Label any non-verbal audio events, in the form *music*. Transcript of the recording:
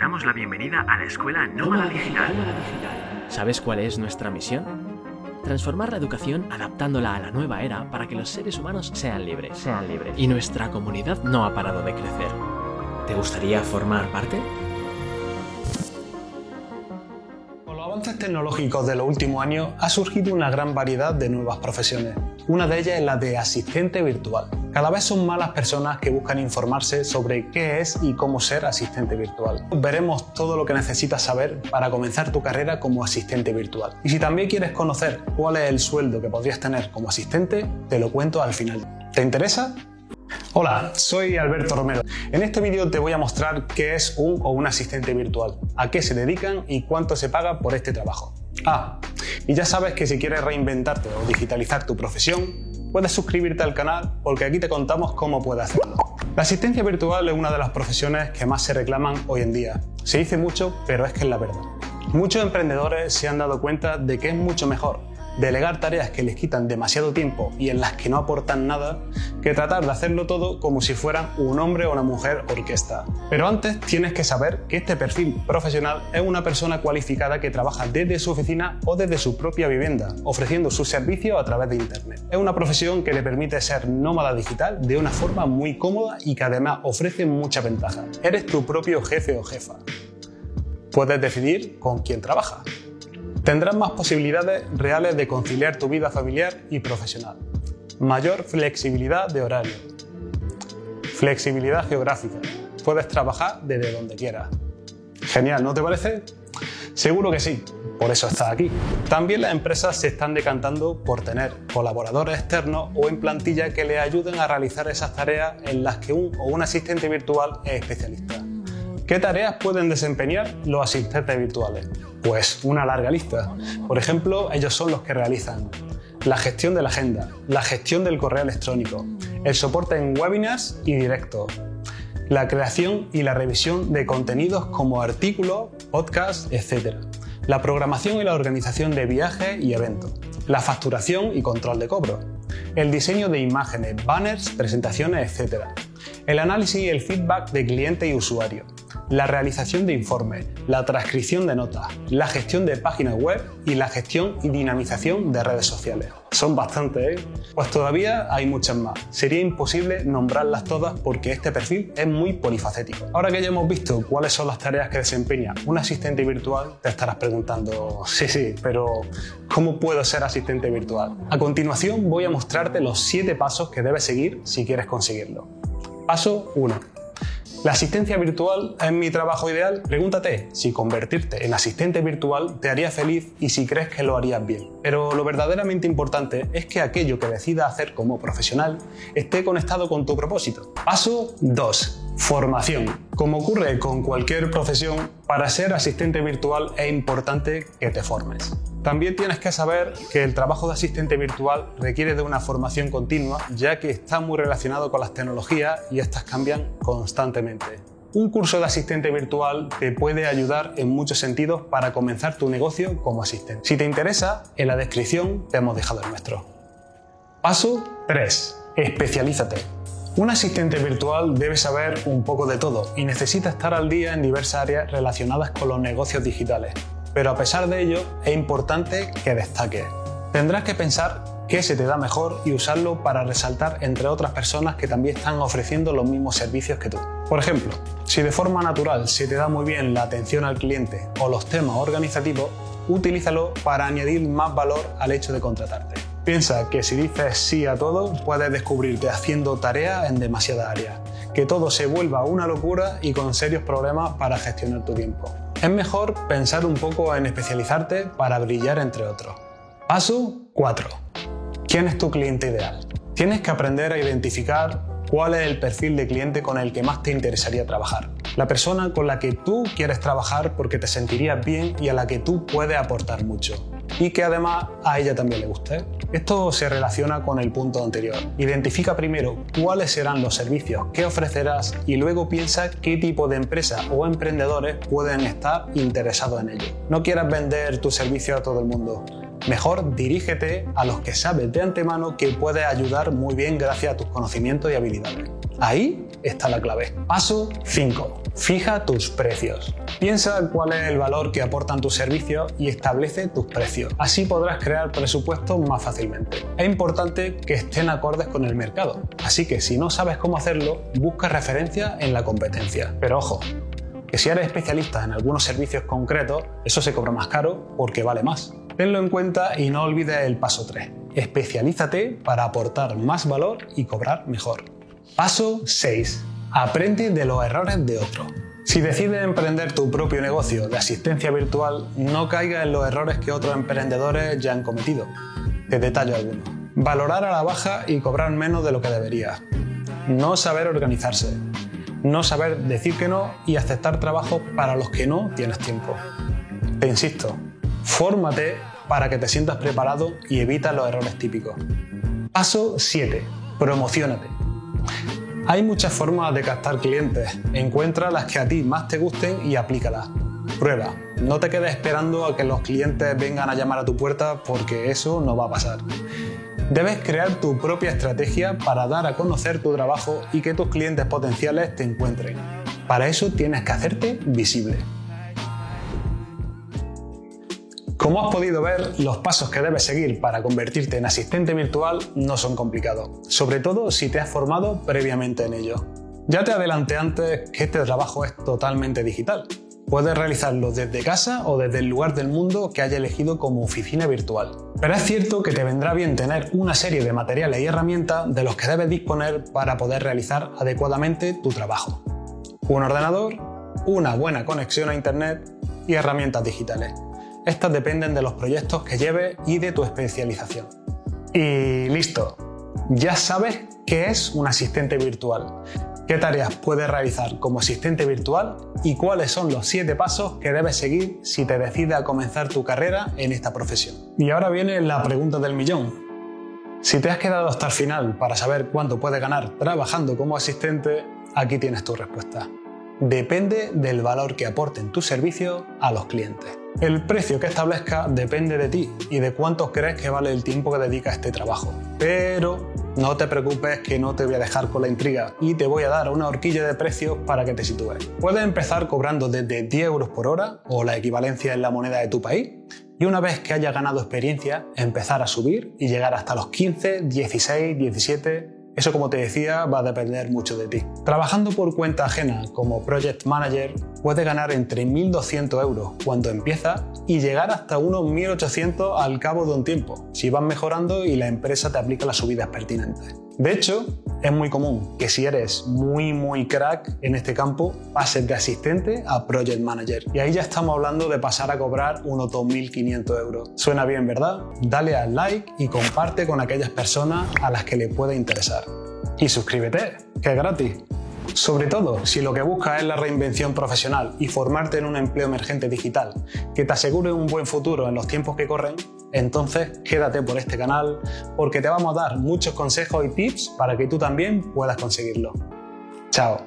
damos la bienvenida a la Escuela Nómada Digital. ¿Sabes cuál es nuestra misión? Transformar la educación adaptándola a la nueva era para que los seres humanos sean libres. Sean libres. Y nuestra comunidad no ha parado de crecer. ¿Te gustaría formar parte? Con los avances tecnológicos de los últimos años ha surgido una gran variedad de nuevas profesiones. Una de ellas es la de asistente virtual. Cada vez son más las personas que buscan informarse sobre qué es y cómo ser asistente virtual. Veremos todo lo que necesitas saber para comenzar tu carrera como asistente virtual. Y si también quieres conocer cuál es el sueldo que podrías tener como asistente, te lo cuento al final. ¿Te interesa? Hola, soy Alberto Romero. En este vídeo te voy a mostrar qué es un o un asistente virtual, a qué se dedican y cuánto se paga por este trabajo. Ah, y ya sabes que si quieres reinventarte o digitalizar tu profesión, puedes suscribirte al canal porque aquí te contamos cómo puedes hacerlo. La asistencia virtual es una de las profesiones que más se reclaman hoy en día. Se dice mucho, pero es que es la verdad. Muchos emprendedores se han dado cuenta de que es mucho mejor delegar tareas que les quitan demasiado tiempo y en las que no aportan nada, que tratar de hacerlo todo como si fueran un hombre o una mujer orquesta. Pero antes tienes que saber que este perfil profesional es una persona cualificada que trabaja desde su oficina o desde su propia vivienda, ofreciendo su servicio a través de Internet. Es una profesión que le permite ser nómada digital de una forma muy cómoda y que además ofrece mucha ventaja. Eres tu propio jefe o jefa. Puedes decidir con quién trabaja. Tendrás más posibilidades reales de conciliar tu vida familiar y profesional. Mayor flexibilidad de horario. Flexibilidad geográfica. Puedes trabajar desde donde quieras. Genial, ¿no te parece? Seguro que sí, por eso estás aquí. También las empresas se están decantando por tener colaboradores externos o en plantilla que les ayuden a realizar esas tareas en las que un o un asistente virtual es especialista. ¿Qué tareas pueden desempeñar los asistentes virtuales? Pues una larga lista. Por ejemplo, ellos son los que realizan la gestión de la agenda, la gestión del correo electrónico, el soporte en webinars y directos, la creación y la revisión de contenidos como artículos, podcasts, etc. La programación y la organización de viajes y eventos, la facturación y control de cobro, el diseño de imágenes, banners, presentaciones, etc. El análisis y el feedback de cliente y usuario, la realización de informes, la transcripción de notas, la gestión de páginas web y la gestión y dinamización de redes sociales. Son bastantes, ¿eh? Pues todavía hay muchas más. Sería imposible nombrarlas todas porque este perfil es muy polifacético. Ahora que ya hemos visto cuáles son las tareas que desempeña un asistente virtual, te estarás preguntando, *laughs* sí, sí, pero ¿cómo puedo ser asistente virtual? A continuación voy a mostrarte los 7 pasos que debes seguir si quieres conseguirlo. Paso 1 ¿La asistencia virtual es mi trabajo ideal? Pregúntate si convertirte en asistente virtual te haría feliz y si crees que lo harías bien. Pero lo verdaderamente importante es que aquello que decidas hacer como profesional esté conectado con tu propósito. Paso 2. Formación. Como ocurre con cualquier profesión, para ser asistente virtual es importante que te formes. También tienes que saber que el trabajo de asistente virtual requiere de una formación continua, ya que está muy relacionado con las tecnologías y estas cambian constantemente. Un curso de asistente virtual te puede ayudar en muchos sentidos para comenzar tu negocio como asistente. Si te interesa, en la descripción te hemos dejado el nuestro. Paso 3. Especialízate. Un asistente virtual debe saber un poco de todo y necesita estar al día en diversas áreas relacionadas con los negocios digitales pero a pesar de ello es importante que destaque. Tendrás que pensar qué se te da mejor y usarlo para resaltar entre otras personas que también están ofreciendo los mismos servicios que tú. Por ejemplo, si de forma natural se te da muy bien la atención al cliente o los temas organizativos, utilízalo para añadir más valor al hecho de contratarte. Piensa que si dices sí a todo, puedes descubrirte haciendo tareas en demasiadas áreas, que todo se vuelva una locura y con serios problemas para gestionar tu tiempo. Es mejor pensar un poco en especializarte para brillar entre otros. Paso 4. ¿Quién es tu cliente ideal? Tienes que aprender a identificar cuál es el perfil de cliente con el que más te interesaría trabajar. La persona con la que tú quieres trabajar porque te sentirías bien y a la que tú puedes aportar mucho y que además a ella también le guste. Esto se relaciona con el punto anterior. Identifica primero cuáles serán los servicios que ofrecerás y luego piensa qué tipo de empresa o emprendedores pueden estar interesados en ello. No quieras vender tu servicio a todo el mundo. Mejor dirígete a los que sabes de antemano que puedes ayudar muy bien gracias a tus conocimientos y habilidades. Ahí está la clave. Paso 5. Fija tus precios. Piensa cuál es el valor que aportan tus servicios y establece tus precios. Así podrás crear presupuestos más fácilmente. Es importante que estén acordes con el mercado, así que si no sabes cómo hacerlo, busca referencia en la competencia. Pero ojo, que si eres especialista en algunos servicios concretos, eso se cobra más caro porque vale más. Tenlo en cuenta y no olvides el paso 3. Especialízate para aportar más valor y cobrar mejor. Paso 6. Aprende de los errores de otros. Si decides emprender tu propio negocio de asistencia virtual, no caigas en los errores que otros emprendedores ya han cometido. Te detallo algunos. Valorar a la baja y cobrar menos de lo que deberías. No saber organizarse no saber decir que no y aceptar trabajo para los que no tienes tiempo. Te insisto, fórmate para que te sientas preparado y evita los errores típicos. Paso 7. Promocionate. Hay muchas formas de captar clientes. Encuentra las que a ti más te gusten y aplícalas. Prueba. No te quedes esperando a que los clientes vengan a llamar a tu puerta porque eso no va a pasar. Debes crear tu propia estrategia para dar a conocer tu trabajo y que tus clientes potenciales te encuentren. Para eso tienes que hacerte visible. Como has podido ver, los pasos que debes seguir para convertirte en asistente virtual no son complicados, sobre todo si te has formado previamente en ello. Ya te adelanté antes que este trabajo es totalmente digital, Puedes realizarlo desde casa o desde el lugar del mundo que haya elegido como oficina virtual. Pero es cierto que te vendrá bien tener una serie de materiales y herramientas de los que debes disponer para poder realizar adecuadamente tu trabajo. Un ordenador, una buena conexión a Internet y herramientas digitales. Estas dependen de los proyectos que lleves y de tu especialización. Y listo, ya sabes qué es un asistente virtual qué tareas puedes realizar como asistente virtual y cuáles son los 7 pasos que debes seguir si te decides a comenzar tu carrera en esta profesión. Y ahora viene la pregunta del millón. Si te has quedado hasta el final para saber cuánto puedes ganar trabajando como asistente, aquí tienes tu respuesta. Depende del valor que aporten tus servicios a los clientes. El precio que establezca depende de ti y de cuánto crees que vale el tiempo que dedicas a este trabajo. Pero no te preocupes que no te voy a dejar con la intriga y te voy a dar una horquilla de precios para que te sitúes. Puedes empezar cobrando desde 10 euros por hora o la equivalencia en la moneda de tu país y una vez que hayas ganado experiencia empezar a subir y llegar hasta los 15, 16, 17 eso, como te decía, va a depender mucho de ti. Trabajando por cuenta ajena como Project Manager, puedes ganar entre 1.200 euros cuando empiezas y llegar hasta unos 1.800 al cabo de un tiempo, si vas mejorando y la empresa te aplica las subidas pertinentes. De hecho, es muy común que si eres muy muy crack en este campo, pases de asistente a project manager. Y ahí ya estamos hablando de pasar a cobrar unos 2.500 euros. Suena bien, ¿verdad? Dale al like y comparte con aquellas personas a las que le puede interesar. Y suscríbete, que es gratis. Sobre todo si lo que buscas es la reinvención profesional y formarte en un empleo emergente digital que te asegure un buen futuro en los tiempos que corren, entonces quédate por este canal porque te vamos a dar muchos consejos y tips para que tú también puedas conseguirlo. Chao.